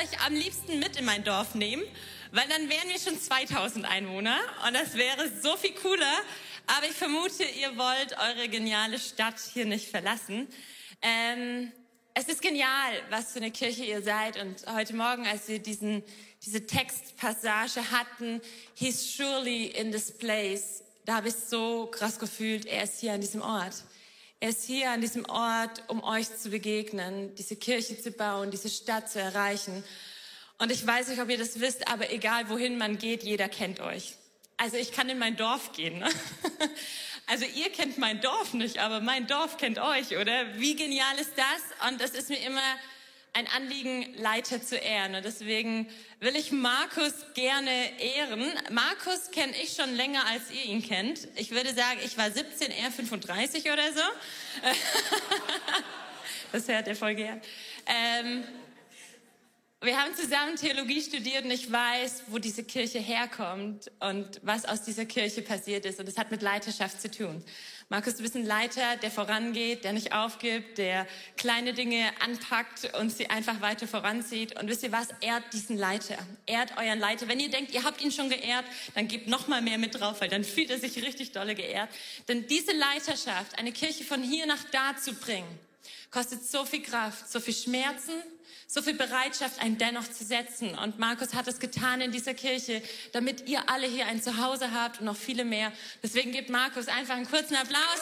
euch am liebsten mit in mein Dorf nehmen, weil dann wären wir schon 2000 Einwohner und das wäre so viel cooler. Aber ich vermute, ihr wollt eure geniale Stadt hier nicht verlassen. Ähm, es ist genial, was für eine Kirche ihr seid. Und heute Morgen, als wir diesen, diese Textpassage hatten, he's surely in this place, da habe ich so krass gefühlt, er ist hier an diesem Ort. Er ist hier an diesem Ort, um euch zu begegnen, diese Kirche zu bauen, diese Stadt zu erreichen. Und ich weiß nicht, ob ihr das wisst, aber egal wohin man geht, jeder kennt euch. Also ich kann in mein Dorf gehen. Ne? Also ihr kennt mein Dorf nicht, aber mein Dorf kennt euch, oder? Wie genial ist das? Und das ist mir immer ein Anliegen, Leiter zu ehren. Und deswegen will ich Markus gerne ehren. Markus kenne ich schon länger, als ihr ihn kennt. Ich würde sagen, ich war 17, er 35 oder so. das hört er voll gern. Ähm, wir haben zusammen Theologie studiert und ich weiß, wo diese Kirche herkommt und was aus dieser Kirche passiert ist. Und es hat mit Leiterschaft zu tun. Markus, du bist ein Leiter, der vorangeht, der nicht aufgibt, der kleine Dinge anpackt und sie einfach weiter voranzieht. Und wisst ihr was? Ehrt diesen Leiter. Ehrt euren Leiter. Wenn ihr denkt, ihr habt ihn schon geehrt, dann gebt noch mal mehr mit drauf, weil dann fühlt er sich richtig dolle geehrt. Denn diese Leiterschaft, eine Kirche von hier nach da zu bringen, kostet so viel Kraft, so viel Schmerzen, so viel Bereitschaft, einen dennoch zu setzen. Und Markus hat es getan in dieser Kirche, damit ihr alle hier ein Zuhause habt und noch viele mehr. Deswegen gebt Markus einfach einen kurzen Applaus.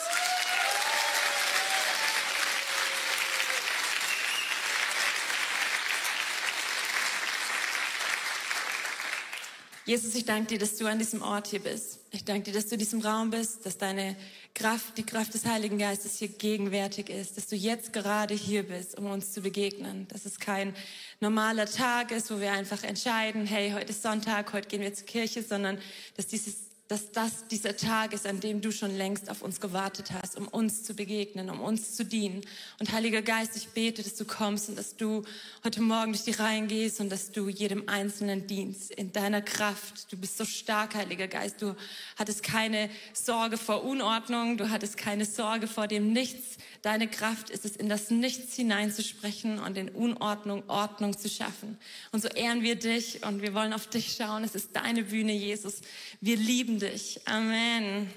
Jesus, ich danke dir, dass du an diesem Ort hier bist. Ich danke dir, dass du in diesem Raum bist, dass deine Kraft, die Kraft des Heiligen Geistes hier gegenwärtig ist, dass du jetzt gerade hier bist, um uns zu begegnen. Dass es kein normaler Tag ist, wo wir einfach entscheiden, hey, heute ist Sonntag, heute gehen wir zur Kirche, sondern dass dieses dass das dieser Tag ist, an dem du schon längst auf uns gewartet hast, um uns zu begegnen, um uns zu dienen. Und Heiliger Geist, ich bete, dass du kommst und dass du heute Morgen durch die Reihen gehst und dass du jedem Einzelnen dienst in deiner Kraft. Du bist so stark, Heiliger Geist. Du hattest keine Sorge vor Unordnung, du hattest keine Sorge vor dem Nichts. Deine Kraft ist es, in das Nichts hineinzusprechen und in Unordnung Ordnung zu schaffen. Und so ehren wir dich und wir wollen auf dich schauen. Es ist deine Bühne, Jesus. Wir lieben dich. Amen.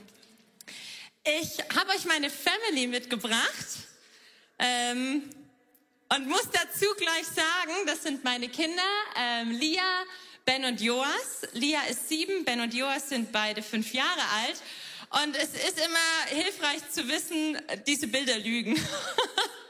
Ich habe euch meine Family mitgebracht ähm, und muss dazu gleich sagen, das sind meine Kinder, ähm, Lia, Ben und Joas. Lia ist sieben, Ben und Joas sind beide fünf Jahre alt. Und es ist immer hilfreich zu wissen, diese Bilder lügen.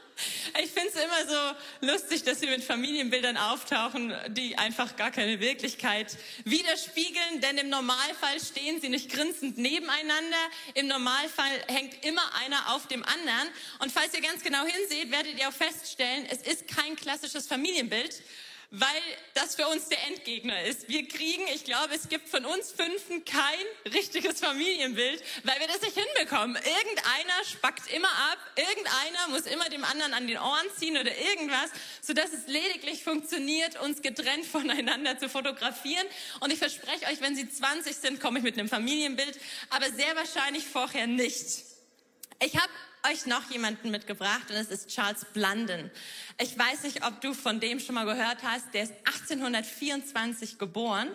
Ich finde es immer so lustig, dass sie mit Familienbildern auftauchen, die einfach gar keine Wirklichkeit widerspiegeln. Denn im Normalfall stehen sie nicht grinsend nebeneinander. Im Normalfall hängt immer einer auf dem anderen. Und falls ihr ganz genau hinseht, werdet ihr auch feststellen, es ist kein klassisches Familienbild, weil das für uns der Endgegner ist. Wir kriegen, ich glaube, es gibt von uns Fünfen kein richtiges Familienbild, weil wir das nicht hinbekommen. Irgendeiner spackt immer ab, irgendeiner muss immer dem anderen an den Ohren ziehen oder irgendwas, sodass es lediglich funktioniert, uns getrennt voneinander zu fotografieren. Und ich verspreche euch, wenn Sie 20 sind, komme ich mit einem Familienbild, aber sehr wahrscheinlich vorher nicht. Ich habe euch noch jemanden mitgebracht und es ist Charles Blunden. Ich weiß nicht, ob du von dem schon mal gehört hast. Der ist 1824 geboren,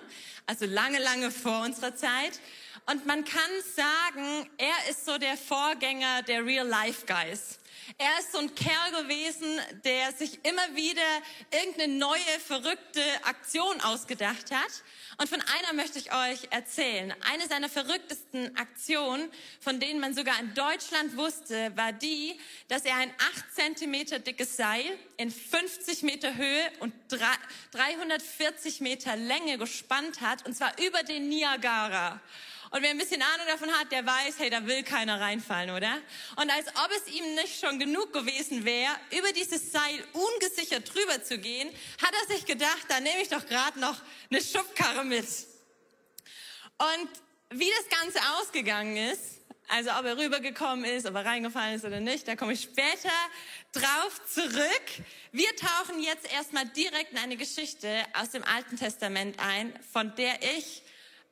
also lange, lange vor unserer Zeit. Und man kann sagen, er ist so der Vorgänger der Real Life Guys. Er ist so ein Kerl gewesen, der sich immer wieder irgendeine neue, verrückte Aktion ausgedacht hat. Und von einer möchte ich euch erzählen. Eine seiner verrücktesten Aktionen, von denen man sogar in Deutschland wusste, war die, dass er ein 8 Zentimeter dickes Seil in 50 Meter Höhe und 340 Meter Länge gespannt hat, und zwar über den Niagara. Und wer ein bisschen Ahnung davon hat, der weiß, hey, da will keiner reinfallen, oder? Und als ob es ihm nicht schon genug gewesen wäre, über dieses Seil ungesichert drüber zu gehen, hat er sich gedacht, da nehme ich doch gerade noch eine Schubkarre mit. Und wie das Ganze ausgegangen ist, also ob er rübergekommen ist, ob er reingefallen ist oder nicht, da komme ich später drauf zurück. Wir tauchen jetzt erstmal direkt in eine Geschichte aus dem Alten Testament ein, von der ich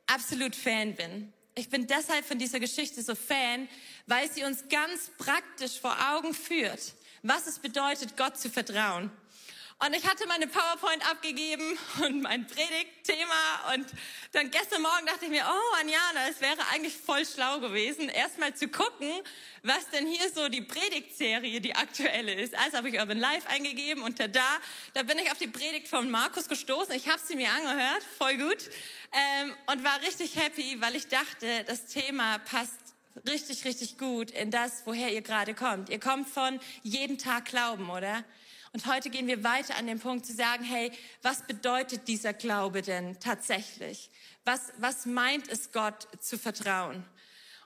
absolut Fan bin. Ich bin deshalb von dieser Geschichte so Fan, weil sie uns ganz praktisch vor Augen führt, was es bedeutet, Gott zu vertrauen. Und ich hatte meine PowerPoint abgegeben und mein Predigtthema. Und dann gestern Morgen dachte ich mir, oh, Anjana, es wäre eigentlich voll schlau gewesen, erstmal zu gucken, was denn hier so die Predigtserie, die aktuelle ist. Also habe ich Urban Life eingegeben und da, da bin ich auf die Predigt von Markus gestoßen. Ich habe sie mir angehört, voll gut. Ähm, und war richtig happy, weil ich dachte, das Thema passt richtig, richtig gut in das, woher ihr gerade kommt. Ihr kommt von jeden Tag Glauben, oder? Und heute gehen wir weiter an den Punkt zu sagen, hey, was bedeutet dieser Glaube denn tatsächlich? Was, was meint es Gott zu vertrauen?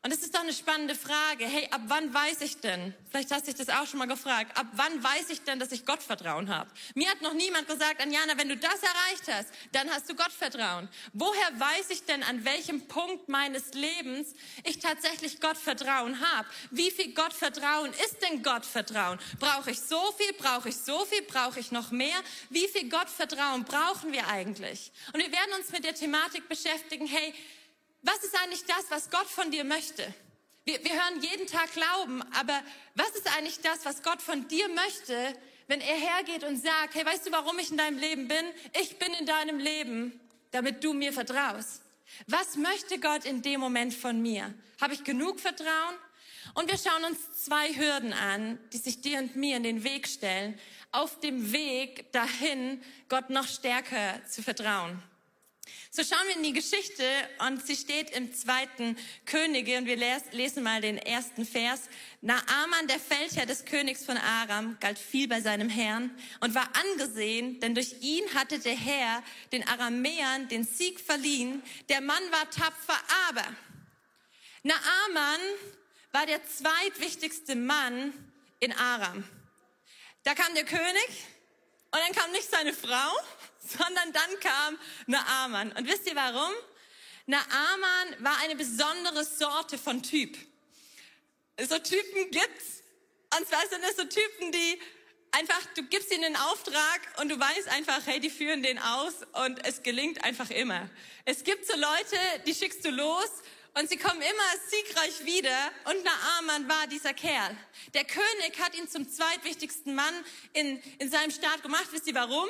Und es ist doch eine spannende Frage. Hey, ab wann weiß ich denn? Vielleicht hast du dich das auch schon mal gefragt. Ab wann weiß ich denn, dass ich Gottvertrauen habe? Mir hat noch niemand gesagt, Anjana, wenn du das erreicht hast, dann hast du Gottvertrauen. Woher weiß ich denn, an welchem Punkt meines Lebens ich tatsächlich Gottvertrauen habe? Wie viel Gottvertrauen ist denn Gottvertrauen? Brauche ich so viel? Brauche ich so viel? Brauche ich noch mehr? Wie viel Gottvertrauen brauchen wir eigentlich? Und wir werden uns mit der Thematik beschäftigen, hey, was ist eigentlich das, was Gott von dir möchte? Wir, wir hören jeden Tag Glauben, aber was ist eigentlich das, was Gott von dir möchte, wenn er hergeht und sagt, hey, weißt du, warum ich in deinem Leben bin? Ich bin in deinem Leben, damit du mir vertraust. Was möchte Gott in dem Moment von mir? Habe ich genug Vertrauen? Und wir schauen uns zwei Hürden an, die sich dir und mir in den Weg stellen, auf dem Weg dahin, Gott noch stärker zu vertrauen. So schauen wir in die Geschichte und sie steht im zweiten Könige und wir lesen mal den ersten Vers. Naaman, der Feldherr des Königs von Aram, galt viel bei seinem Herrn und war angesehen, denn durch ihn hatte der Herr den Aramäern den Sieg verliehen. Der Mann war tapfer, aber Naaman war der zweitwichtigste Mann in Aram. Da kam der König und dann kam nicht seine Frau, sondern dann kam Naaman. Und wisst ihr warum? Naaman war eine besondere Sorte von Typ. So Typen gibt's. Und zwar sind es so Typen, die einfach, du gibst ihnen einen Auftrag und du weißt einfach, hey, die führen den aus und es gelingt einfach immer. Es gibt so Leute, die schickst du los und sie kommen immer siegreich wieder und Naaman war dieser Kerl. Der König hat ihn zum zweitwichtigsten Mann in, in seinem Staat gemacht. Wisst ihr warum?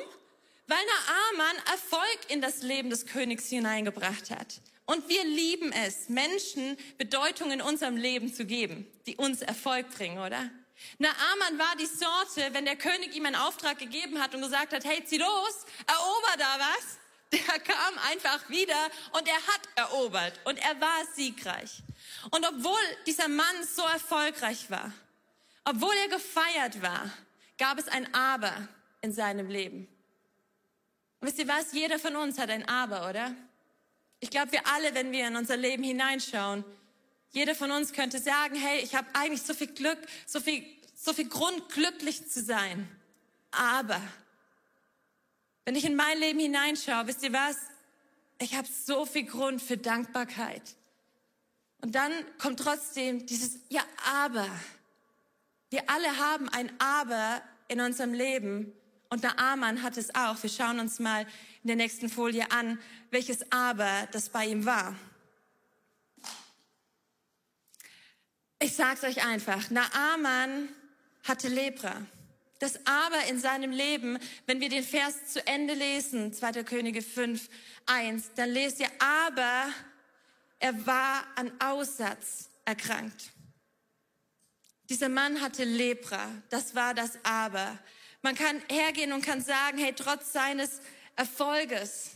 Weil Naaman Erfolg in das Leben des Königs hineingebracht hat. Und wir lieben es, Menschen Bedeutung in unserem Leben zu geben, die uns Erfolg bringen, oder? Naaman war die Sorte, wenn der König ihm einen Auftrag gegeben hat und gesagt hat, hey, zieh los, erober da was. Der kam einfach wieder und er hat erobert und er war siegreich. Und obwohl dieser Mann so erfolgreich war, obwohl er gefeiert war, gab es ein Aber in seinem Leben. Und wisst ihr was? Jeder von uns hat ein Aber, oder? Ich glaube, wir alle, wenn wir in unser Leben hineinschauen, jeder von uns könnte sagen, hey, ich habe eigentlich so viel Glück, so viel, so viel Grund, glücklich zu sein. Aber wenn ich in mein Leben hineinschaue, wisst ihr was? Ich habe so viel Grund für Dankbarkeit. Und dann kommt trotzdem dieses Ja, aber. Wir alle haben ein Aber in unserem Leben. Und der Amann hat es auch. Wir schauen uns mal in der nächsten Folie an, welches Aber das bei ihm war. Ich sag's euch einfach. Naaman hatte Lepra. Das Aber in seinem Leben, wenn wir den Vers zu Ende lesen, 2. Könige 5, 1, dann lest ihr, aber er war an Aussatz erkrankt. Dieser Mann hatte Lepra. Das war das Aber. Man kann hergehen und kann sagen, hey, trotz seines Erfolges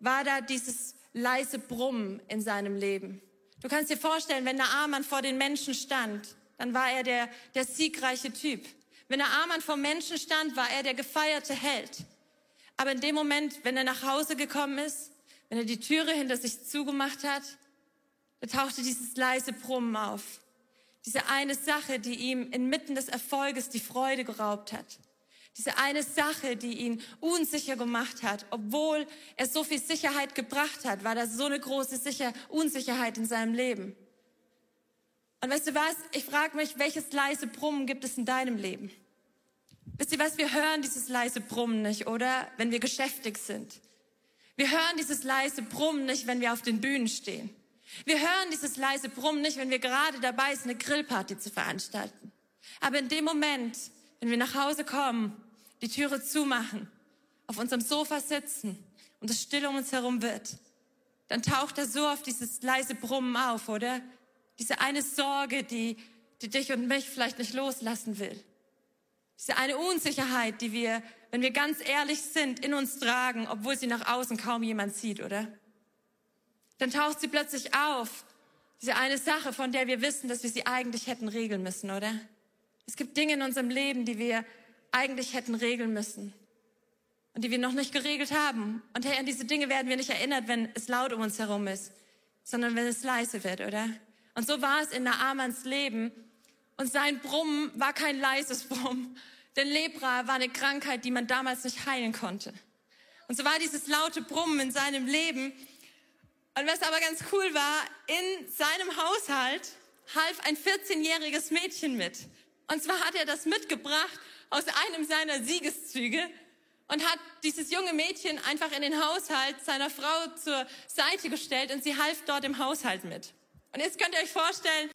war da dieses leise Brummen in seinem Leben. Du kannst dir vorstellen, wenn der Naaman vor den Menschen stand, dann war er der, der siegreiche Typ. Wenn der Naaman vor Menschen stand, war er der gefeierte Held. Aber in dem Moment, wenn er nach Hause gekommen ist, wenn er die Türe hinter sich zugemacht hat, da tauchte dieses leise Brummen auf. Diese eine Sache, die ihm inmitten des Erfolges die Freude geraubt hat. Diese eine Sache, die ihn unsicher gemacht hat, obwohl er so viel Sicherheit gebracht hat, war da so eine große Sicher Unsicherheit in seinem Leben. Und weißt du was? Ich frage mich, welches leise Brummen gibt es in deinem Leben? Wisst ihr was? Wir hören dieses leise Brummen nicht, oder? Wenn wir geschäftig sind. Wir hören dieses leise Brummen nicht, wenn wir auf den Bühnen stehen. Wir hören dieses leise Brummen nicht, wenn wir gerade dabei sind, eine Grillparty zu veranstalten. Aber in dem Moment, wenn wir nach Hause kommen die Türe zumachen, auf unserem Sofa sitzen und es still um uns herum wird, dann taucht er so auf dieses leise Brummen auf, oder? Diese eine Sorge, die, die dich und mich vielleicht nicht loslassen will. Diese eine Unsicherheit, die wir, wenn wir ganz ehrlich sind, in uns tragen, obwohl sie nach außen kaum jemand sieht, oder? Dann taucht sie plötzlich auf. Diese eine Sache, von der wir wissen, dass wir sie eigentlich hätten regeln müssen, oder? Es gibt Dinge in unserem Leben, die wir eigentlich hätten regeln müssen und die wir noch nicht geregelt haben. Und hey, an diese Dinge werden wir nicht erinnert, wenn es laut um uns herum ist, sondern wenn es leise wird, oder? Und so war es in Naamans Leben. Und sein Brummen war kein leises Brummen, denn Lepra war eine Krankheit, die man damals nicht heilen konnte. Und so war dieses laute Brummen in seinem Leben. Und was aber ganz cool war, in seinem Haushalt half ein 14-jähriges Mädchen mit. Und zwar hat er das mitgebracht aus einem seiner Siegeszüge und hat dieses junge Mädchen einfach in den Haushalt seiner Frau zur Seite gestellt und sie half dort im Haushalt mit. Und jetzt könnt ihr euch vorstellen,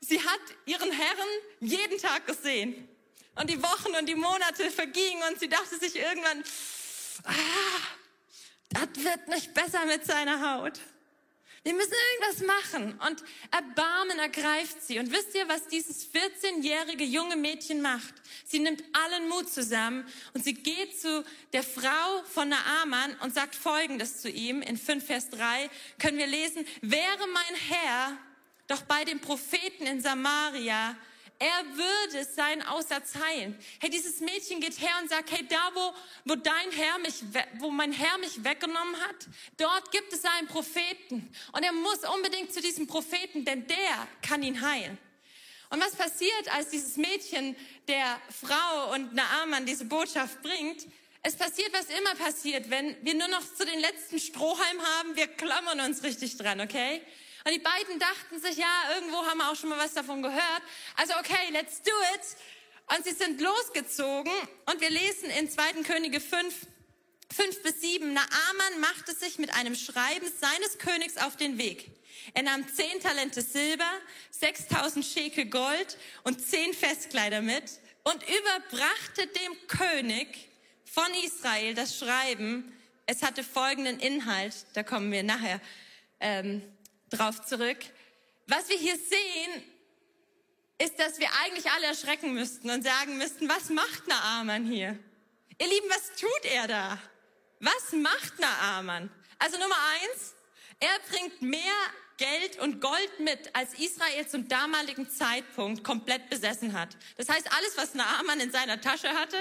sie hat ihren Herren jeden Tag gesehen. Und die Wochen und die Monate vergingen und sie dachte sich irgendwann, ah, das wird nicht besser mit seiner Haut. Wir müssen irgendwas machen. Und Erbarmen ergreift sie. Und wisst ihr, was dieses 14-jährige junge Mädchen macht? Sie nimmt allen Mut zusammen und sie geht zu der Frau von Naaman und sagt Folgendes zu ihm. In 5 Vers 3 können wir lesen, wäre mein Herr doch bei dem Propheten in Samaria, er würde seinen Aussatz heilen. Hey, dieses Mädchen geht her und sagt, hey, da wo, wo dein Herr mich, wo mein Herr mich weggenommen hat, dort gibt es einen Propheten. Und er muss unbedingt zu diesem Propheten, denn der kann ihn heilen. Und was passiert, als dieses Mädchen der Frau und Naaman diese Botschaft bringt? Es passiert, was immer passiert, wenn wir nur noch zu den letzten Strohhalm haben, wir klammern uns richtig dran, okay? Und die beiden dachten sich, ja, irgendwo haben wir auch schon mal was davon gehört. Also okay, let's do it. Und sie sind losgezogen und wir lesen in 2. Könige 5, 5 bis 7, Naaman machte sich mit einem Schreiben seines Königs auf den Weg. Er nahm zehn Talente Silber, 6000 Schekel Gold und zehn Festkleider mit und überbrachte dem König von Israel das Schreiben. Es hatte folgenden Inhalt, da kommen wir nachher ähm, drauf zurück. Was wir hier sehen, ist, dass wir eigentlich alle erschrecken müssten und sagen müssten, was macht Naaman hier? Ihr Lieben, was tut er da? Was macht Naaman? Also Nummer eins, er bringt mehr Geld und Gold mit, als Israel zum damaligen Zeitpunkt komplett besessen hat. Das heißt, alles, was Naaman in seiner Tasche hatte,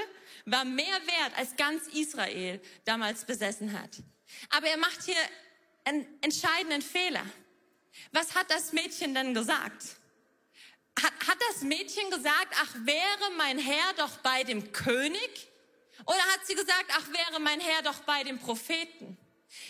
war mehr wert, als ganz Israel damals besessen hat. Aber er macht hier einen entscheidenden Fehler. Was hat das Mädchen denn gesagt? Hat, hat das Mädchen gesagt, ach wäre mein Herr doch bei dem König? Oder hat sie gesagt, ach wäre mein Herr doch bei dem Propheten?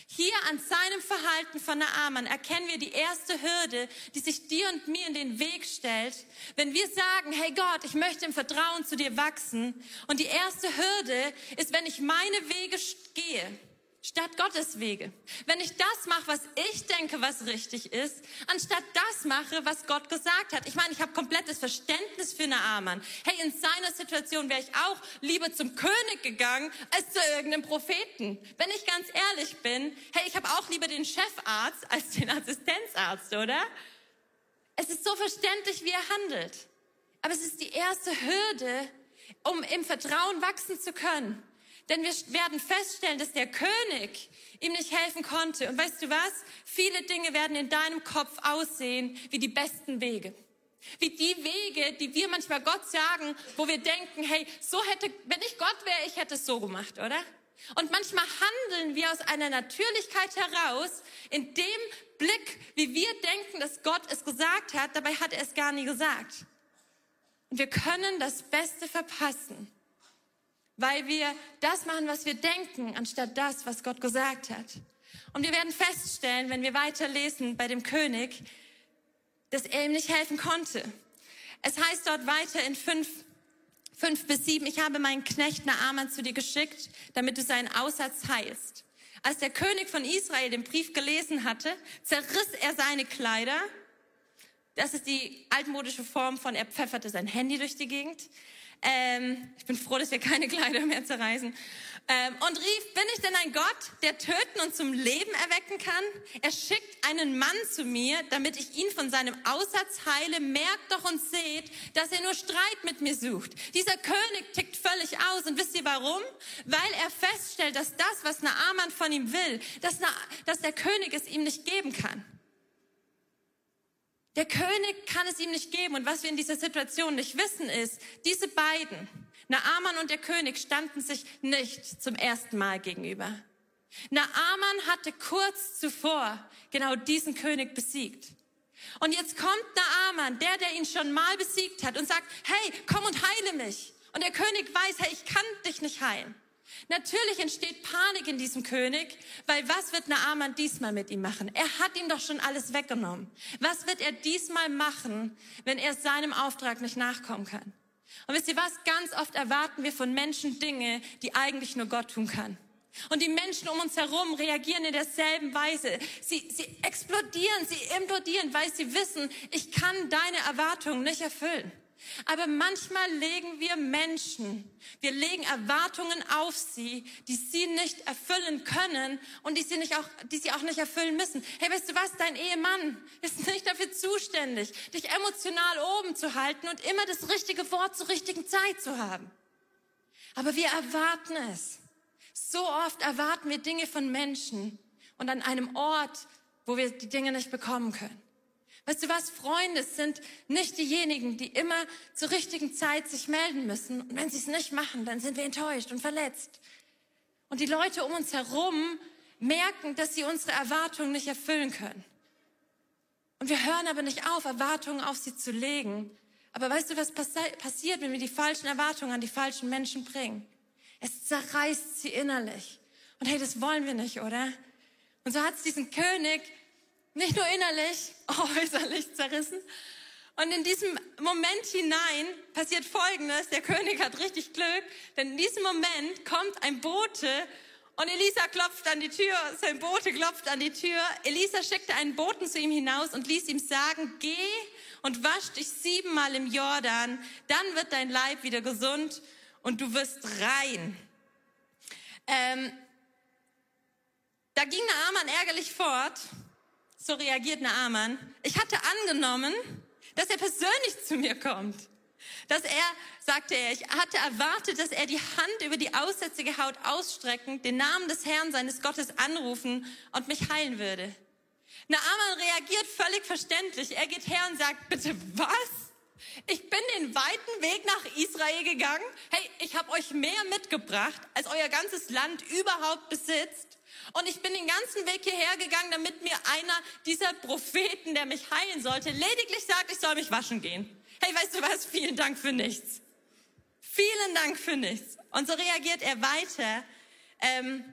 Hier an seinem Verhalten von Naaman erkennen wir die erste Hürde, die sich dir und mir in den Weg stellt, wenn wir sagen, hey Gott, ich möchte im Vertrauen zu dir wachsen. Und die erste Hürde ist, wenn ich meine Wege gehe, statt Gottes Wege. Wenn ich das mache, was ich denke, was richtig ist, anstatt das mache, was Gott gesagt hat. Ich meine, ich habe komplettes Verständnis für Naaman. Hey, in seiner Situation wäre ich auch lieber zum König gegangen als zu irgendeinem Propheten. Wenn ich ganz ehrlich bin, hey, ich habe auch lieber den Chefarzt als den Assistenzarzt, oder? Es ist so verständlich, wie er handelt. Aber es ist die erste Hürde, um im Vertrauen wachsen zu können. Denn wir werden feststellen, dass der König ihm nicht helfen konnte. Und weißt du was? Viele Dinge werden in deinem Kopf aussehen wie die besten Wege. Wie die Wege, die wir manchmal Gott sagen, wo wir denken, hey, so hätte, wenn ich Gott wäre, ich hätte es so gemacht, oder? Und manchmal handeln wir aus einer Natürlichkeit heraus, in dem Blick, wie wir denken, dass Gott es gesagt hat, dabei hat er es gar nie gesagt. Und wir können das Beste verpassen, weil wir das machen, was wir denken, anstatt das, was Gott gesagt hat. Und wir werden feststellen, wenn wir weiterlesen bei dem König, dass er ihm nicht helfen konnte. Es heißt dort weiter in fünf, fünf bis sieben, ich habe meinen Knecht Naaman zu dir geschickt, damit du seinen Aussatz heilst. Als der König von Israel den Brief gelesen hatte, zerriss er seine Kleider. Das ist die altmodische Form von, er pfefferte sein Handy durch die Gegend. Ähm, ich bin froh, dass wir keine Kleider mehr zerreißen. Ähm, und rief, bin ich denn ein Gott, der töten und zum Leben erwecken kann? Er schickt einen Mann zu mir, damit ich ihn von seinem Aussatz heile. Merkt doch und seht, dass er nur Streit mit mir sucht. Dieser König tickt völlig aus. Und wisst ihr warum? Weil er feststellt, dass das, was Naaman von ihm will, dass, Na, dass der König es ihm nicht geben kann. Der König kann es ihm nicht geben. Und was wir in dieser Situation nicht wissen ist, diese beiden, Naaman und der König standen sich nicht zum ersten Mal gegenüber. Naaman hatte kurz zuvor genau diesen König besiegt. Und jetzt kommt Naaman, der, der ihn schon mal besiegt hat und sagt, hey, komm und heile mich. Und der König weiß, hey, ich kann dich nicht heilen. Natürlich entsteht Panik in diesem König, weil was wird Naaman diesmal mit ihm machen? Er hat ihm doch schon alles weggenommen. Was wird er diesmal machen, wenn er seinem Auftrag nicht nachkommen kann? Und wisst ihr was? Ganz oft erwarten wir von Menschen Dinge, die eigentlich nur Gott tun kann. Und die Menschen um uns herum reagieren in derselben Weise. Sie, sie explodieren, sie implodieren, weil sie wissen, ich kann deine Erwartungen nicht erfüllen. Aber manchmal legen wir Menschen, wir legen Erwartungen auf sie, die sie nicht erfüllen können und die sie, nicht auch, die sie auch nicht erfüllen müssen. Hey, weißt du was? Dein Ehemann ist nicht dafür zuständig, dich emotional oben zu halten und immer das richtige Wort zur richtigen Zeit zu haben. Aber wir erwarten es. So oft erwarten wir Dinge von Menschen und an einem Ort, wo wir die Dinge nicht bekommen können. Weißt du was? Freunde sind nicht diejenigen, die immer zur richtigen Zeit sich melden müssen. Und wenn sie es nicht machen, dann sind wir enttäuscht und verletzt. Und die Leute um uns herum merken, dass sie unsere Erwartungen nicht erfüllen können. Und wir hören aber nicht auf, Erwartungen auf sie zu legen. Aber weißt du, was passi passiert, wenn wir die falschen Erwartungen an die falschen Menschen bringen? Es zerreißt sie innerlich. Und hey, das wollen wir nicht, oder? Und so hat es diesen König nicht nur innerlich, auch äußerlich zerrissen. Und in diesem Moment hinein passiert Folgendes. Der König hat richtig Glück, denn in diesem Moment kommt ein Bote und Elisa klopft an die Tür, sein Bote klopft an die Tür. Elisa schickte einen Boten zu ihm hinaus und ließ ihm sagen, geh und wasch dich siebenmal im Jordan, dann wird dein Leib wieder gesund und du wirst rein. Ähm, da ging Naaman ärgerlich fort so reagiert Naaman. Ich hatte angenommen, dass er persönlich zu mir kommt. Dass er, sagte er, ich hatte erwartet, dass er die Hand über die aussätzige Haut ausstrecken, den Namen des Herrn seines Gottes anrufen und mich heilen würde. Naaman reagiert völlig verständlich. Er geht her und sagt, bitte was? Ich bin den weiten Weg nach Israel gegangen. Hey, ich habe euch mehr mitgebracht, als euer ganzes Land überhaupt besitzt. Und ich bin den ganzen Weg hierher gegangen, damit mir einer dieser Propheten, der mich heilen sollte, lediglich sagt, ich soll mich waschen gehen. Hey, weißt du was? Vielen Dank für nichts. Vielen Dank für nichts. Und so reagiert er weiter ähm,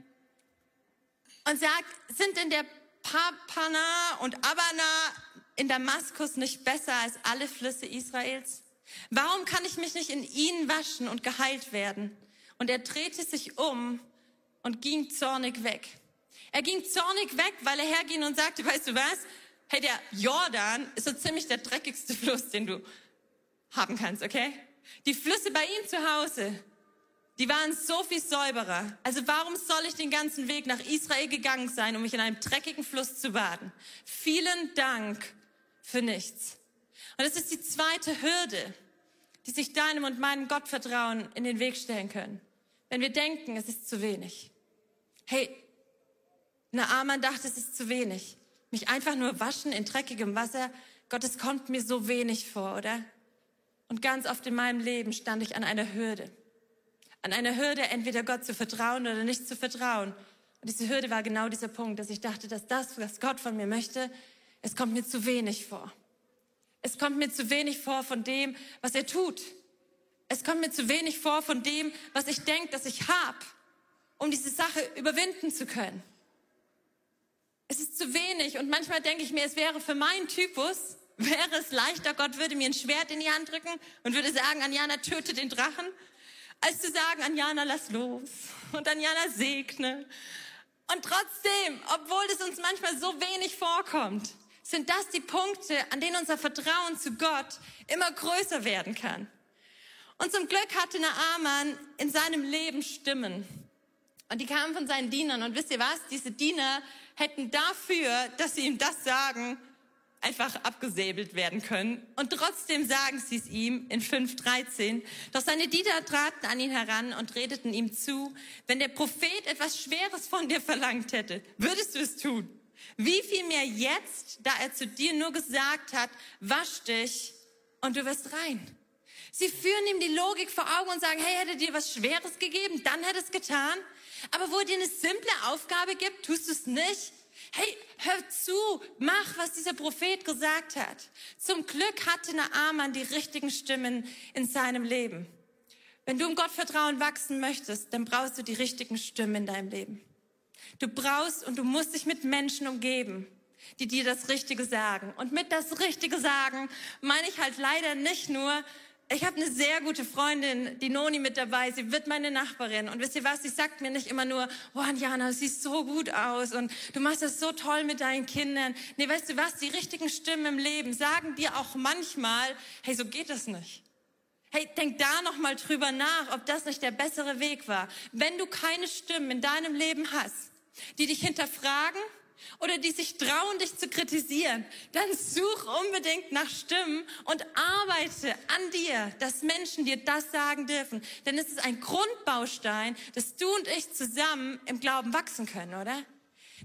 und sagt, sind in der Papana und Abana in Damaskus nicht besser als alle Flüsse Israels? Warum kann ich mich nicht in ihnen waschen und geheilt werden? Und er drehte sich um und ging zornig weg. Er ging zornig weg, weil er herging und sagte, weißt du was? Hey, der Jordan ist so ziemlich der dreckigste Fluss, den du haben kannst, okay? Die Flüsse bei ihm zu Hause, die waren so viel säuberer. Also warum soll ich den ganzen Weg nach Israel gegangen sein, um mich in einem dreckigen Fluss zu baden? Vielen Dank für nichts. Und das ist die zweite Hürde, die sich deinem und meinem Gottvertrauen in den Weg stellen können. Wenn wir denken, es ist zu wenig. Hey, Naaman dachte, es ist zu wenig. Mich einfach nur waschen in dreckigem Wasser. Gott, es kommt mir so wenig vor, oder? Und ganz oft in meinem Leben stand ich an einer Hürde. An einer Hürde, entweder Gott zu vertrauen oder nicht zu vertrauen. Und diese Hürde war genau dieser Punkt, dass ich dachte, dass das, was Gott von mir möchte, es kommt mir zu wenig vor. Es kommt mir zu wenig vor von dem, was er tut. Es kommt mir zu wenig vor von dem, was ich denke, dass ich habe, um diese Sache überwinden zu können. Es ist zu wenig und manchmal denke ich mir, es wäre für meinen Typus, wäre es leichter, Gott würde mir ein Schwert in die Hand drücken und würde sagen, Anjana, töte den Drachen, als zu sagen, Anjana, lass los und Anjana segne. Und trotzdem, obwohl es uns manchmal so wenig vorkommt, sind das die Punkte, an denen unser Vertrauen zu Gott immer größer werden kann. Und zum Glück hatte Naaman in seinem Leben Stimmen. Und die kamen von seinen Dienern. Und wisst ihr was? Diese Diener hätten dafür, dass sie ihm das sagen, einfach abgesäbelt werden können. Und trotzdem sagen sie es ihm in 5.13. Doch seine Diener traten an ihn heran und redeten ihm zu, wenn der Prophet etwas Schweres von dir verlangt hätte, würdest du es tun. Wie viel mehr jetzt, da er zu dir nur gesagt hat, wasch dich und du wirst rein. Sie führen ihm die Logik vor Augen und sagen, hey, hätte dir was Schweres gegeben, dann hätte es getan. Aber wo dir eine simple Aufgabe gibt, tust du es nicht. Hey, hör zu, mach, was dieser Prophet gesagt hat. Zum Glück hatte Naaman die richtigen Stimmen in seinem Leben. Wenn du im Gottvertrauen wachsen möchtest, dann brauchst du die richtigen Stimmen in deinem Leben. Du brauchst und du musst dich mit Menschen umgeben, die dir das Richtige sagen. Und mit das Richtige sagen meine ich halt leider nicht nur, ich habe eine sehr gute Freundin, die Noni mit dabei. Sie wird meine Nachbarin. Und wisst ihr was? Sie sagt mir nicht immer nur, oh, Anjana, du siehst so gut aus und du machst das so toll mit deinen Kindern. Nee, weißt du was? Die richtigen Stimmen im Leben sagen dir auch manchmal, hey, so geht das nicht. Hey, denk da noch mal drüber nach, ob das nicht der bessere Weg war. Wenn du keine Stimmen in deinem Leben hast, die dich hinterfragen oder die sich trauen, dich zu kritisieren, dann such unbedingt nach Stimmen und arbeite an dir, dass Menschen dir das sagen dürfen. Denn es ist ein Grundbaustein, dass du und ich zusammen im Glauben wachsen können, oder?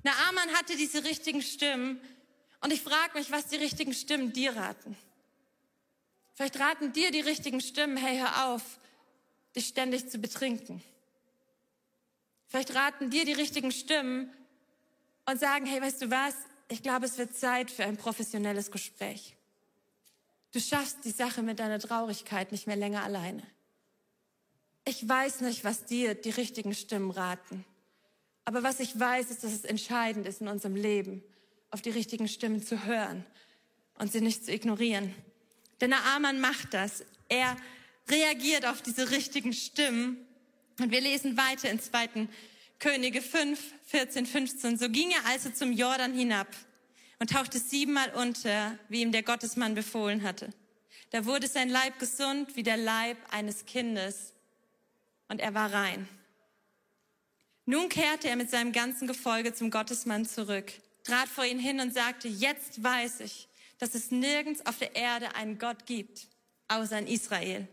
Naaman hatte diese richtigen Stimmen und ich frage mich, was die richtigen Stimmen dir raten. Vielleicht raten dir die richtigen Stimmen, hey, hör auf, dich ständig zu betrinken. Vielleicht raten dir die richtigen Stimmen und sagen, hey, weißt du was? Ich glaube, es wird Zeit für ein professionelles Gespräch. Du schaffst die Sache mit deiner Traurigkeit nicht mehr länger alleine. Ich weiß nicht, was dir die richtigen Stimmen raten. Aber was ich weiß, ist, dass es entscheidend ist in unserem Leben, auf die richtigen Stimmen zu hören und sie nicht zu ignorieren. Denn der Amann macht das. Er reagiert auf diese richtigen Stimmen und wir lesen weiter in 2. Könige 5, 14, 15. So ging er also zum Jordan hinab und tauchte siebenmal unter, wie ihm der Gottesmann befohlen hatte. Da wurde sein Leib gesund wie der Leib eines Kindes und er war rein. Nun kehrte er mit seinem ganzen Gefolge zum Gottesmann zurück, trat vor ihn hin und sagte, jetzt weiß ich, dass es nirgends auf der Erde einen Gott gibt, außer in Israel.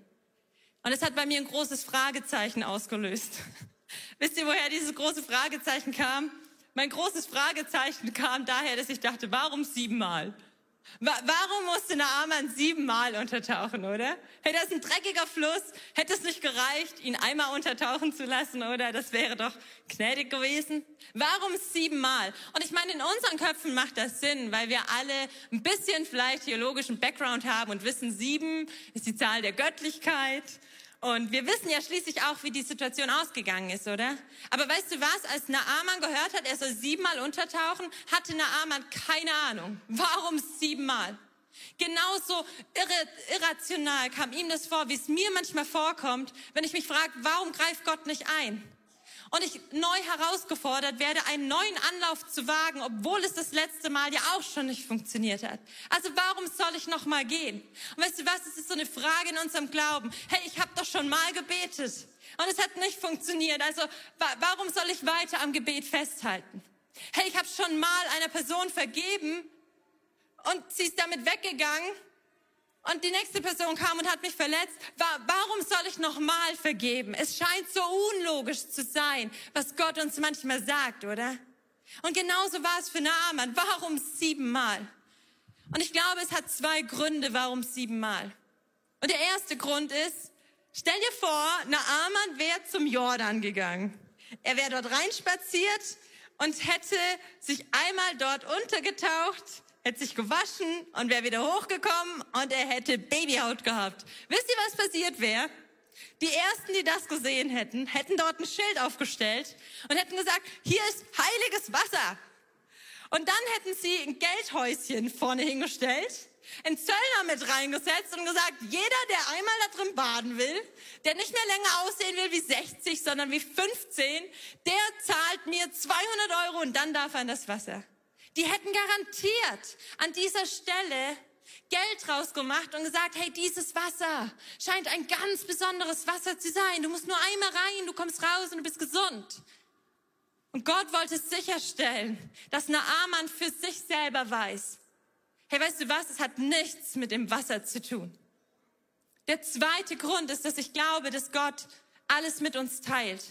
Und es hat bei mir ein großes Fragezeichen ausgelöst. Wisst ihr, woher dieses große Fragezeichen kam? Mein großes Fragezeichen kam daher, dass ich dachte, warum siebenmal? Warum musste Naaman siebenmal untertauchen, oder? Hey, das ein dreckiger Fluss. Hätte es nicht gereicht, ihn einmal untertauchen zu lassen, oder? Das wäre doch gnädig gewesen. Warum siebenmal? Und ich meine, in unseren Köpfen macht das Sinn, weil wir alle ein bisschen vielleicht theologischen Background haben und wissen, sieben ist die Zahl der Göttlichkeit. Und wir wissen ja schließlich auch, wie die Situation ausgegangen ist, oder? Aber weißt du was? Als Naaman gehört hat, er soll siebenmal untertauchen, hatte Naaman keine Ahnung. Warum siebenmal? Genauso irre, irrational kam ihm das vor, wie es mir manchmal vorkommt, wenn ich mich frage, warum greift Gott nicht ein? Und ich neu herausgefordert werde, einen neuen Anlauf zu wagen, obwohl es das letzte Mal ja auch schon nicht funktioniert hat. Also warum soll ich noch mal gehen? Und weißt du was, es ist so eine Frage in unserem Glauben. Hey, ich habe doch schon mal gebetet und es hat nicht funktioniert. Also warum soll ich weiter am Gebet festhalten? Hey, ich habe schon mal einer Person vergeben und sie ist damit weggegangen und die nächste Person kam und hat mich verletzt, warum soll ich nochmal vergeben? Es scheint so unlogisch zu sein, was Gott uns manchmal sagt, oder? Und genauso war es für Naaman. Warum siebenmal? Und ich glaube, es hat zwei Gründe, warum siebenmal. Und der erste Grund ist, stell dir vor, Naaman wäre zum Jordan gegangen. Er wäre dort reinspaziert und hätte sich einmal dort untergetaucht hätte sich gewaschen und wäre wieder hochgekommen und er hätte Babyhaut gehabt. Wisst ihr, was passiert wäre? Die ersten, die das gesehen hätten, hätten dort ein Schild aufgestellt und hätten gesagt, hier ist heiliges Wasser. Und dann hätten sie ein Geldhäuschen vorne hingestellt, einen Zöllner mit reingesetzt und gesagt, jeder, der einmal da drin baden will, der nicht mehr länger aussehen will wie 60, sondern wie 15, der zahlt mir 200 Euro und dann darf er in das Wasser. Die hätten garantiert an dieser Stelle Geld rausgemacht und gesagt, hey, dieses Wasser scheint ein ganz besonderes Wasser zu sein. Du musst nur einmal rein, du kommst raus und du bist gesund. Und Gott wollte sicherstellen, dass Naaman für sich selber weiß, hey, weißt du was, es hat nichts mit dem Wasser zu tun. Der zweite Grund ist, dass ich glaube, dass Gott alles mit uns teilt.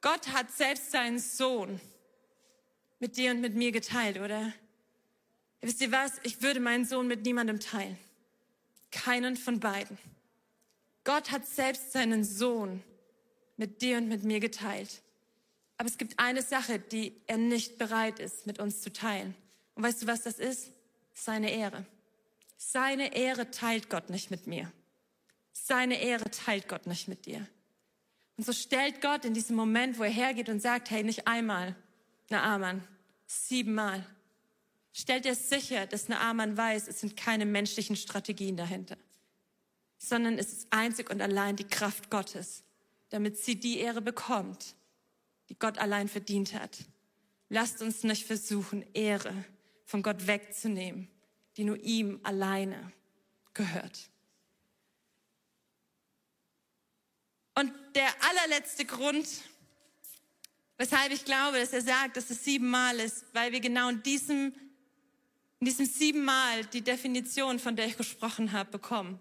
Gott hat selbst seinen Sohn mit dir und mit mir geteilt, oder? Wisst ihr was? Ich würde meinen Sohn mit niemandem teilen. Keinen von beiden. Gott hat selbst seinen Sohn mit dir und mit mir geteilt. Aber es gibt eine Sache, die er nicht bereit ist, mit uns zu teilen. Und weißt du, was das ist? Seine Ehre. Seine Ehre teilt Gott nicht mit mir. Seine Ehre teilt Gott nicht mit dir. Und so stellt Gott in diesem Moment, wo er hergeht und sagt, hey, nicht einmal, Naaman, siebenmal, stellt er sicher, dass Naaman weiß, es sind keine menschlichen Strategien dahinter, sondern es ist einzig und allein die Kraft Gottes, damit sie die Ehre bekommt, die Gott allein verdient hat. Lasst uns nicht versuchen, Ehre von Gott wegzunehmen, die nur ihm alleine gehört. Und der allerletzte Grund, weshalb ich glaube, dass er sagt, dass es siebenmal ist, weil wir genau in diesem in diesem siebenmal die Definition, von der ich gesprochen habe, bekommen.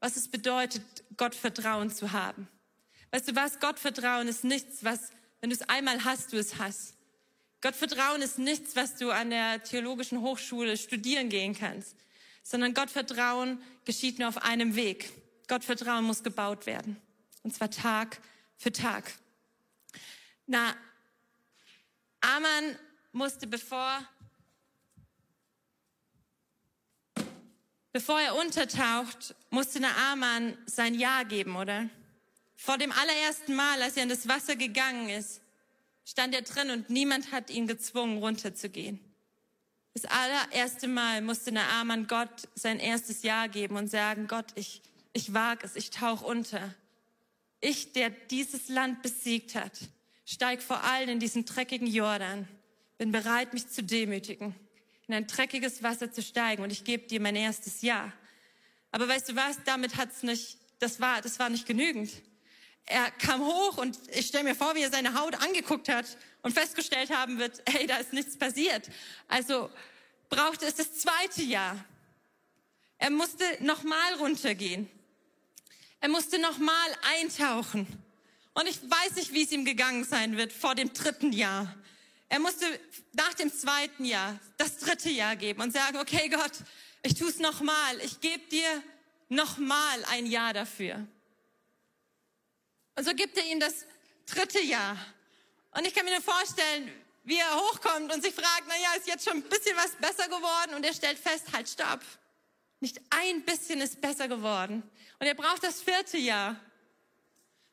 Was es bedeutet, Gott Vertrauen zu haben. Weißt du was? Gott Vertrauen ist nichts, was, wenn du es einmal hast, du es hast. Gott Vertrauen ist nichts, was du an der theologischen Hochschule studieren gehen kannst, sondern Gott Vertrauen geschieht nur auf einem Weg. Gott Vertrauen muss gebaut werden. Und zwar Tag für Tag. Na, Aman musste, bevor Bevor er untertaucht, musste Naaman sein Ja geben, oder? Vor dem allerersten Mal, als er in das Wasser gegangen ist, stand er drin und niemand hat ihn gezwungen, runterzugehen. Das allererste Mal musste Naaman Gott sein erstes Ja geben und sagen, Gott, ich, ich wage es, ich tauche unter. Ich, der dieses Land besiegt hat, steig vor allen in diesen dreckigen Jordan, bin bereit, mich zu demütigen in ein dreckiges Wasser zu steigen und ich gebe dir mein erstes Ja. Aber weißt du was, damit hat's nicht, das war, das war nicht genügend. Er kam hoch und ich stelle mir vor, wie er seine Haut angeguckt hat und festgestellt haben wird, hey, da ist nichts passiert. Also brauchte es das zweite Jahr. Er musste nochmal runtergehen. Er musste nochmal eintauchen. Und ich weiß nicht, wie es ihm gegangen sein wird vor dem dritten Jahr. Er musste nach dem zweiten Jahr das dritte Jahr geben und sagen, okay Gott, ich tue es nochmal, ich gebe dir nochmal ein Jahr dafür. Und so gibt er ihm das dritte Jahr. Und ich kann mir nur vorstellen, wie er hochkommt und sich fragt, na ja, ist jetzt schon ein bisschen was besser geworden? Und er stellt fest, halt, stopp. Nicht ein bisschen ist besser geworden. Und er braucht das vierte Jahr.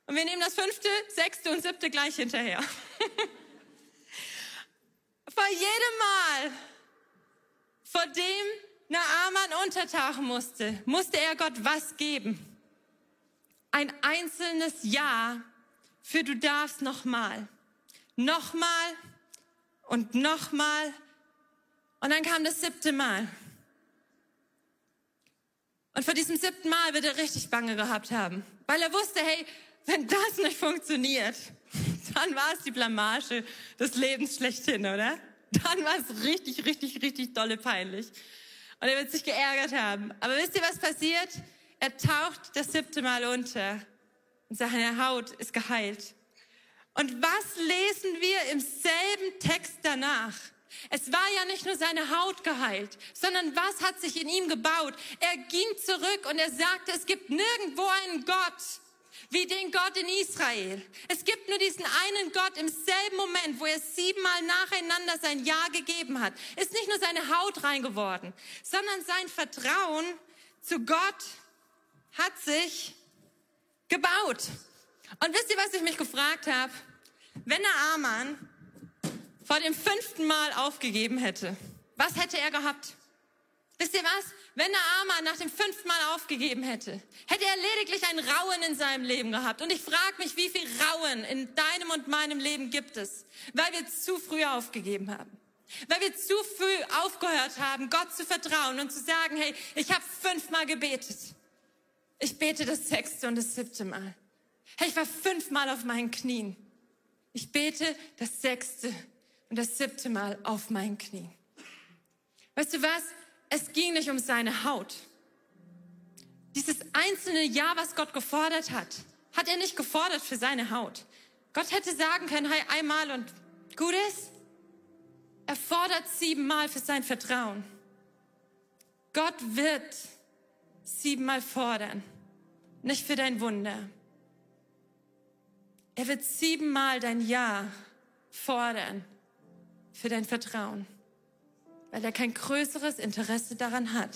Und wir nehmen das fünfte, sechste und siebte gleich hinterher. Vor jedem Mal, vor dem Naaman untertauchen musste, musste er Gott was geben? Ein einzelnes Ja für du darfst nochmal. Nochmal und nochmal. Und dann kam das siebte Mal. Und vor diesem siebten Mal wird er richtig Bange gehabt haben, weil er wusste, hey, wenn das nicht funktioniert, dann war es die Blamage des Lebens schlechthin, oder? Dann war es richtig, richtig, richtig dolle peinlich. Und er wird sich geärgert haben. Aber wisst ihr, was passiert? Er taucht das siebte Mal unter und seine Haut ist geheilt. Und was lesen wir im selben Text danach? Es war ja nicht nur seine Haut geheilt, sondern was hat sich in ihm gebaut? Er ging zurück und er sagte, es gibt nirgendwo einen Gott, wie den Gott in Israel. Es gibt nur diesen einen Gott im selben Moment, wo er siebenmal nacheinander sein Ja gegeben hat. Ist nicht nur seine Haut rein geworden, sondern sein Vertrauen zu Gott hat sich gebaut. Und wisst ihr, was ich mich gefragt habe? Wenn der Amann vor dem fünften Mal aufgegeben hätte, was hätte er gehabt? Wisst ihr was? Wenn der Armer nach dem fünften Mal aufgegeben hätte, hätte er lediglich ein Rauen in seinem Leben gehabt. Und ich frage mich, wie viel Rauen in deinem und meinem Leben gibt es, weil wir zu früh aufgegeben haben. Weil wir zu früh aufgehört haben, Gott zu vertrauen und zu sagen, hey, ich habe fünfmal gebetet. Ich bete das sechste und das siebte Mal. Hey, ich war fünfmal auf meinen Knien. Ich bete das sechste und das siebte Mal auf meinen Knien. Weißt du was? Es ging nicht um seine Haut. Dieses einzelne Ja, was Gott gefordert hat, hat er nicht gefordert für seine Haut. Gott hätte sagen können, hey, einmal und gut ist. Er fordert siebenmal für sein Vertrauen. Gott wird siebenmal fordern, nicht für dein Wunder. Er wird siebenmal dein Ja fordern für dein Vertrauen, weil er kein größeres Interesse daran hat,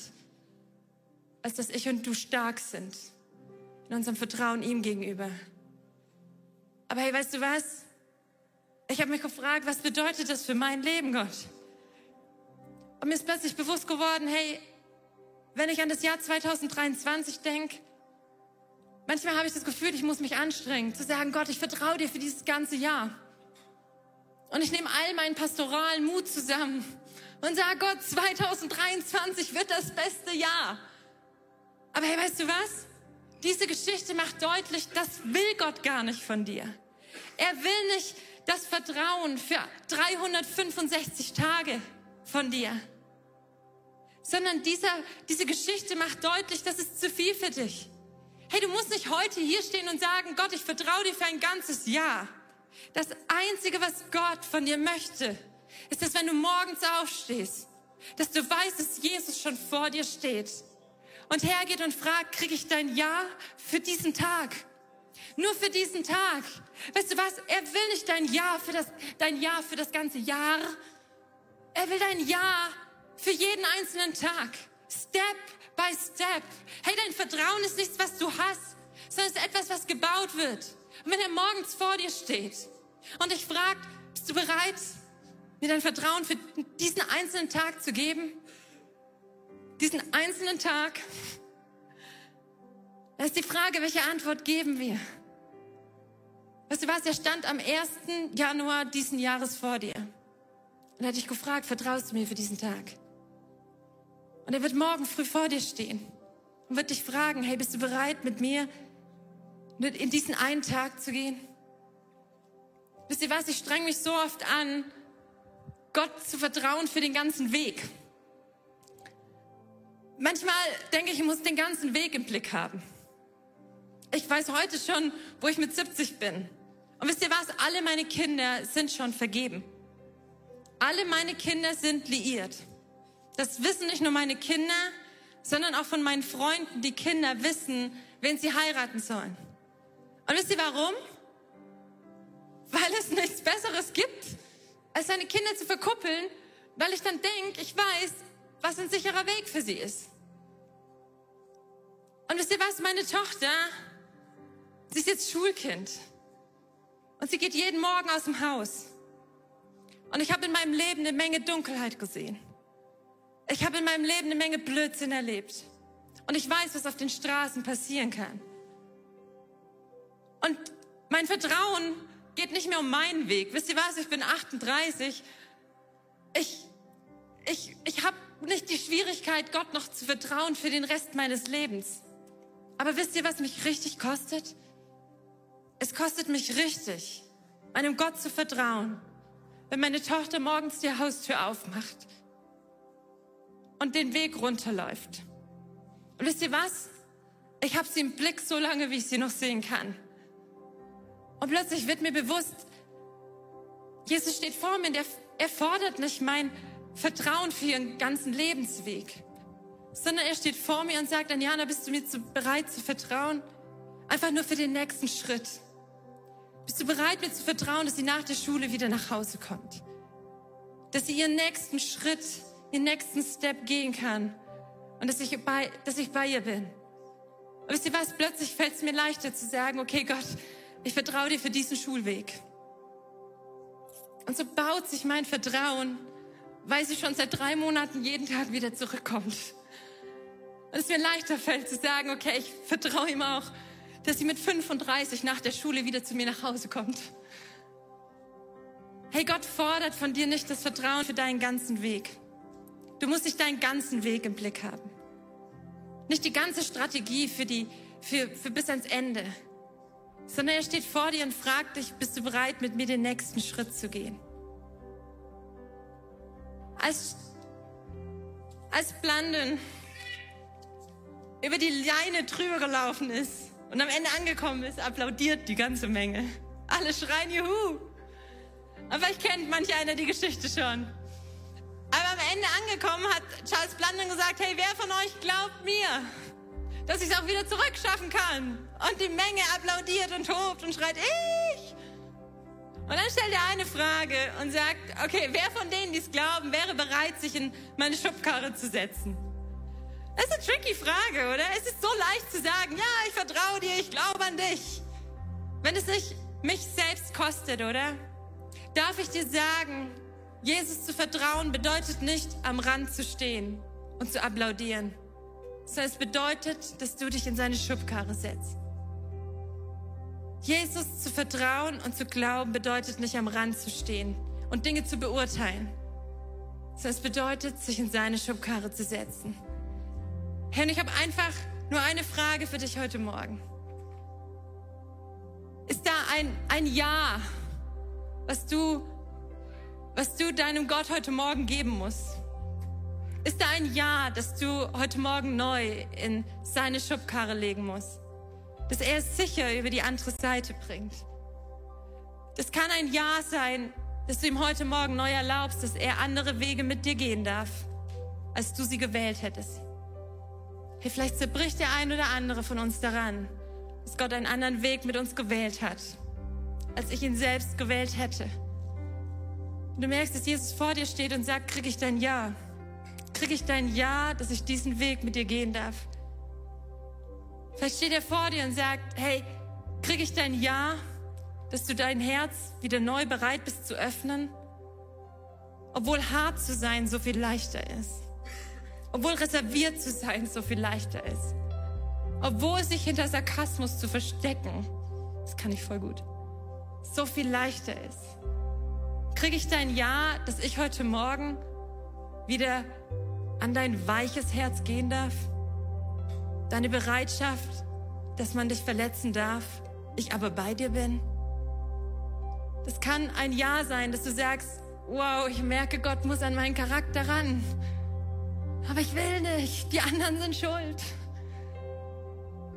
als dass ich und du stark sind in unserem Vertrauen ihm gegenüber. Aber hey, weißt du was? Ich habe mich gefragt, was bedeutet das für mein Leben, Gott? Und mir ist plötzlich bewusst geworden, hey, wenn ich an das Jahr 2023 denke, manchmal habe ich das Gefühl, ich muss mich anstrengen, zu sagen, Gott, ich vertraue dir für dieses ganze Jahr. Und ich nehme all meinen pastoralen Mut zusammen und sage, Gott, 2023 wird das beste Jahr. Aber hey, weißt du was? Diese Geschichte macht deutlich, das will Gott gar nicht von dir. Er will nicht das Vertrauen für 365 Tage von dir, sondern dieser, diese Geschichte macht deutlich, das ist zu viel für dich. Hey, du musst nicht heute hier stehen und sagen, Gott, ich vertraue dir für ein ganzes Jahr. Das Einzige, was Gott von dir möchte, ist, dass wenn du morgens aufstehst, dass du weißt, dass Jesus schon vor dir steht und hergeht und fragt, kriege ich dein Ja für diesen Tag? Nur für diesen Tag. Weißt du was? Er will nicht dein Ja für das, dein Ja für das ganze Jahr. Er will dein Ja für jeden einzelnen Tag. Step by step. Hey, dein Vertrauen ist nichts, was du hast, sondern es ist etwas, was gebaut wird. Und wenn er morgens vor dir steht und dich fragt, bist du bereit, mir dein Vertrauen für diesen einzelnen Tag zu geben? diesen einzelnen Tag, da ist die Frage, welche Antwort geben wir? Weißt du was, er stand am 1. Januar diesen Jahres vor dir. Und hat dich gefragt, vertraust du mir für diesen Tag? Und er wird morgen früh vor dir stehen und wird dich fragen, hey, bist du bereit, mit mir in diesen einen Tag zu gehen? Wisst ihr was, ich streng mich so oft an, Gott zu vertrauen für den ganzen Weg. Manchmal denke ich, ich muss den ganzen Weg im Blick haben. Ich weiß heute schon, wo ich mit 70 bin. Und wisst ihr was? Alle meine Kinder sind schon vergeben. Alle meine Kinder sind liiert. Das wissen nicht nur meine Kinder, sondern auch von meinen Freunden, die Kinder wissen, wen sie heiraten sollen. Und wisst ihr warum? Weil es nichts Besseres gibt, als seine Kinder zu verkuppeln, weil ich dann denke, ich weiß, was ein sicherer Weg für sie ist. Und wisst ihr was, meine Tochter, sie ist jetzt Schulkind. Und sie geht jeden Morgen aus dem Haus. Und ich habe in meinem Leben eine Menge Dunkelheit gesehen. Ich habe in meinem Leben eine Menge Blödsinn erlebt. Und ich weiß, was auf den Straßen passieren kann. Und mein Vertrauen geht nicht mehr um meinen Weg. Wisst ihr was? Ich bin 38. Ich, ich, ich habe nicht die Schwierigkeit, Gott noch zu vertrauen für den Rest meines Lebens. Aber wisst ihr, was mich richtig kostet? Es kostet mich richtig, meinem Gott zu vertrauen, wenn meine Tochter morgens die Haustür aufmacht und den Weg runterläuft. Und wisst ihr was? Ich habe sie im Blick so lange, wie ich sie noch sehen kann. Und plötzlich wird mir bewusst, Jesus steht vor mir und er, er fordert nicht mein Vertrauen für ihren ganzen Lebensweg, sondern er steht vor mir und sagt, Anjana, bist du mir zu, bereit zu vertrauen? Einfach nur für den nächsten Schritt. Bist du bereit, mir zu vertrauen, dass sie nach der Schule wieder nach Hause kommt? Dass sie ihren nächsten Schritt, ihren nächsten Step gehen kann und dass ich bei, dass ich bei ihr bin. Und wisst ihr was? Plötzlich fällt es mir leichter zu sagen, okay Gott, ich vertraue dir für diesen Schulweg. Und so baut sich mein Vertrauen, weil sie schon seit drei Monaten jeden Tag wieder zurückkommt. Und es mir leichter fällt zu sagen, okay, ich vertraue ihm auch, dass sie mit 35 nach der Schule wieder zu mir nach Hause kommt. Hey, Gott fordert von dir nicht das Vertrauen für deinen ganzen Weg. Du musst nicht deinen ganzen Weg im Blick haben. Nicht die ganze Strategie für, die, für, für bis ans Ende. Sondern er steht vor dir und fragt dich, bist du bereit, mit mir den nächsten Schritt zu gehen? Als, als Blanden über die Leine drüber gelaufen ist und am Ende angekommen ist, applaudiert die ganze Menge. Alle schreien Juhu. Und vielleicht kennt manch einer die Geschichte schon. Aber am Ende angekommen hat Charles Blunden gesagt, hey, wer von euch glaubt mir, dass ich es auch wieder zurückschaffen kann? Und die Menge applaudiert und tobt und schreit, ich! Und dann stellt er eine Frage und sagt, okay, wer von denen, die es glauben, wäre bereit, sich in meine Schubkarre zu setzen? Das ist eine tricky Frage, oder? Es ist so leicht zu sagen, ja, ich vertraue dir, ich glaube an dich. Wenn es nicht mich selbst kostet, oder? Darf ich dir sagen, Jesus zu vertrauen bedeutet nicht, am Rand zu stehen und zu applaudieren, sondern es bedeutet, dass du dich in seine Schubkarre setzt. Jesus zu vertrauen und zu glauben bedeutet nicht, am Rand zu stehen und Dinge zu beurteilen, sondern es bedeutet, sich in seine Schubkarre zu setzen. Herr, ich habe einfach nur eine Frage für dich heute Morgen. Ist da ein, ein Ja, was du, was du deinem Gott heute Morgen geben musst? Ist da ein Ja, das du heute Morgen neu in seine Schubkarre legen musst? Dass er es sicher über die andere Seite bringt. Das kann ein Ja sein, dass du ihm heute Morgen neu erlaubst, dass er andere Wege mit dir gehen darf, als du sie gewählt hättest. Hey, vielleicht zerbricht der ein oder andere von uns daran, dass Gott einen anderen Weg mit uns gewählt hat, als ich ihn selbst gewählt hätte. Und du merkst, dass Jesus vor dir steht und sagt, krieg ich dein Ja? Krieg ich dein Ja, dass ich diesen Weg mit dir gehen darf? Vielleicht steht er vor dir und sagt, hey, krieg ich dein Ja, dass du dein Herz wieder neu bereit bist zu öffnen? Obwohl hart zu sein so viel leichter ist. Obwohl reserviert zu sein so viel leichter ist. Obwohl sich hinter Sarkasmus zu verstecken, das kann ich voll gut, so viel leichter ist. Kriege ich dein Ja, dass ich heute Morgen wieder an dein weiches Herz gehen darf? Deine Bereitschaft, dass man dich verletzen darf, ich aber bei dir bin? Das kann ein Ja sein, dass du sagst, wow, ich merke, Gott muss an meinen Charakter ran. Aber ich will nicht, die anderen sind schuld.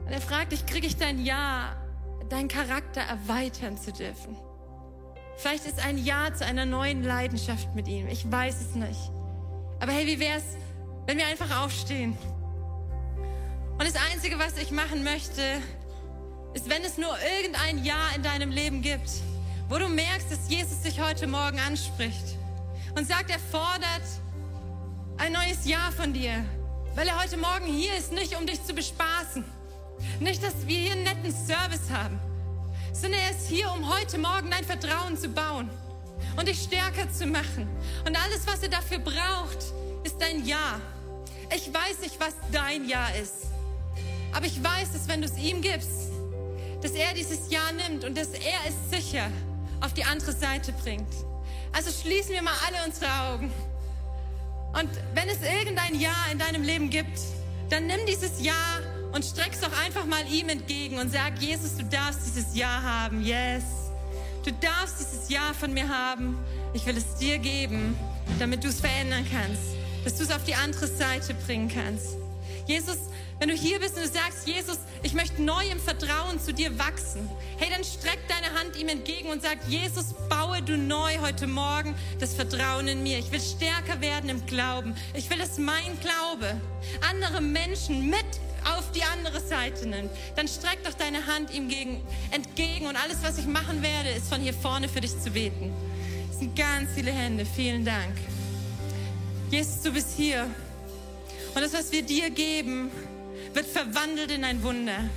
Und er fragt dich, kriege ich dein Ja, deinen Charakter erweitern zu dürfen? Vielleicht ist ein Ja zu einer neuen Leidenschaft mit ihm. Ich weiß es nicht. Aber hey, wie wär's, wenn wir einfach aufstehen? Und das Einzige, was ich machen möchte, ist, wenn es nur irgendein Ja in deinem Leben gibt, wo du merkst, dass Jesus dich heute Morgen anspricht und sagt, er fordert ein neues Jahr von dir, weil er heute Morgen hier ist, nicht um dich zu bespaßen, nicht, dass wir hier einen netten Service haben, sondern er ist hier, um heute Morgen dein Vertrauen zu bauen und dich stärker zu machen. Und alles, was er dafür braucht, ist dein Ja. Ich weiß nicht, was dein Ja ist, aber ich weiß, dass wenn du es ihm gibst, dass er dieses Ja nimmt und dass er es sicher auf die andere Seite bringt. Also schließen wir mal alle unsere Augen. Und wenn es irgendein Ja in deinem Leben gibt, dann nimm dieses Ja und streck's doch einfach mal ihm entgegen und sag, Jesus, du darfst dieses Ja haben. Yes. Du darfst dieses Ja von mir haben. Ich will es dir geben, damit du es verändern kannst, dass du es auf die andere Seite bringen kannst. Jesus, wenn du hier bist und du sagst, Jesus, ich möchte neu im Vertrauen zu dir wachsen, hey, dann streck deine Hand ihm entgegen und sag, Jesus, baue du neu heute Morgen das Vertrauen in mir. Ich will stärker werden im Glauben. Ich will, dass mein Glaube andere Menschen mit auf die andere Seite nimmt. Dann streck doch deine Hand ihm gegen, entgegen und alles, was ich machen werde, ist von hier vorne für dich zu beten. Es sind ganz viele Hände. Vielen Dank. Jesus, du bist hier. Und das, was wir dir geben, wird verwandelt in ein Wunder.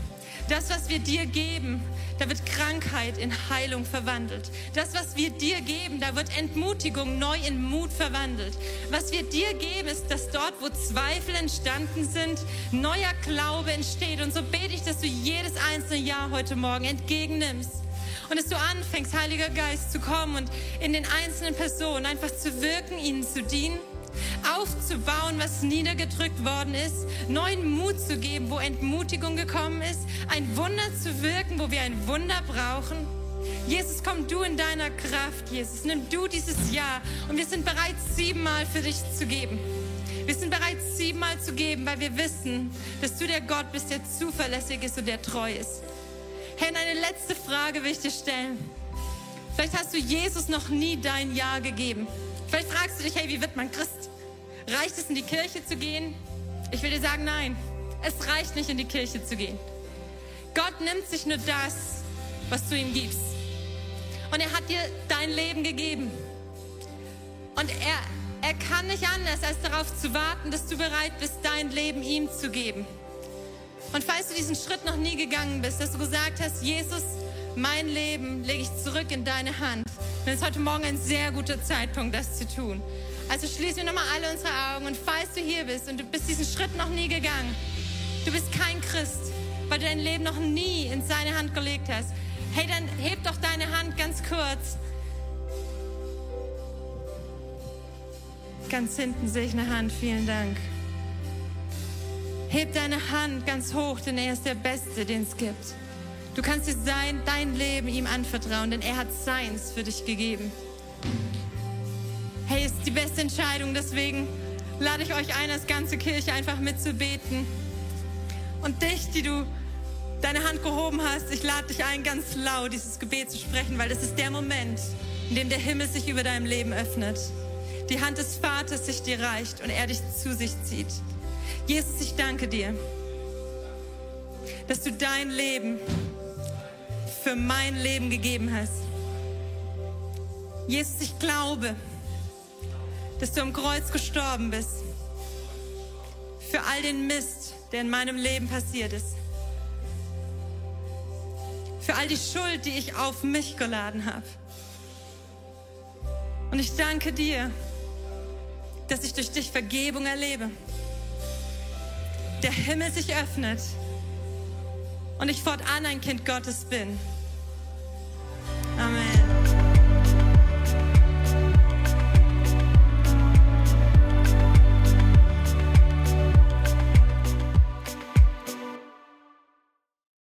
Das, was wir dir geben, da wird Krankheit in Heilung verwandelt. Das, was wir dir geben, da wird Entmutigung neu in Mut verwandelt. Was wir dir geben, ist, dass dort, wo Zweifel entstanden sind, neuer Glaube entsteht. Und so bete ich, dass du jedes einzelne Jahr heute Morgen entgegennimmst Und dass du anfängst, Heiliger Geist, zu kommen und in den einzelnen Personen einfach zu wirken, ihnen zu dienen, aufzubauen, was niedergedrückt worden ist, neuen Mut zu geben, wo Entmutigung gekommen ist, ein Wunder zu wirken, wo wir ein Wunder brauchen. Jesus, komm du in deiner Kraft, Jesus. Nimm du dieses Jahr und wir sind bereit, siebenmal für dich zu geben. Wir sind bereit, siebenmal zu geben, weil wir wissen, dass du der Gott bist, der zuverlässig ist und der treu ist. Hey, eine letzte Frage will ich dir stellen. Vielleicht hast du Jesus noch nie dein Ja gegeben. Vielleicht fragst du dich, hey, wie wird man Christ? Reicht es, in die Kirche zu gehen? Ich will dir sagen, nein. Es reicht nicht, in die Kirche zu gehen. Gott nimmt sich nur das, was du ihm gibst. Und er hat dir dein Leben gegeben. Und er, er kann nicht anders, als darauf zu warten, dass du bereit bist, dein Leben ihm zu geben. Und falls du diesen Schritt noch nie gegangen bist, dass du gesagt hast, Jesus, mein Leben lege ich zurück in deine Hand, dann ist heute Morgen ein sehr guter Zeitpunkt, das zu tun. Also schließen wir nochmal alle unsere Augen und falls du hier bist und du bist diesen Schritt noch nie gegangen, du bist kein Christ, weil du dein Leben noch nie in seine Hand gelegt hast, Hey, dann heb doch deine Hand ganz kurz. Ganz hinten sehe ich eine Hand. Vielen Dank. Heb deine Hand ganz hoch, denn er ist der Beste, den es gibt. Du kannst dir sein, dein Leben ihm anvertrauen, denn er hat seins für dich gegeben. Ist die beste Entscheidung, deswegen lade ich euch ein, als ganze Kirche einfach mitzubeten. Und dich, die du deine Hand gehoben hast, ich lade dich ein, ganz laut dieses Gebet zu sprechen, weil das ist der Moment, in dem der Himmel sich über deinem Leben öffnet. Die Hand des Vaters sich dir reicht und er dich zu sich zieht. Jesus, ich danke dir, dass du dein Leben für mein Leben gegeben hast. Jesus, ich glaube, dass du am Kreuz gestorben bist für all den Mist, der in meinem Leben passiert ist für all die Schuld, die ich auf mich geladen habe. Und ich danke dir, dass ich durch dich Vergebung erlebe. Der Himmel sich öffnet und ich fortan ein Kind Gottes bin. Amen.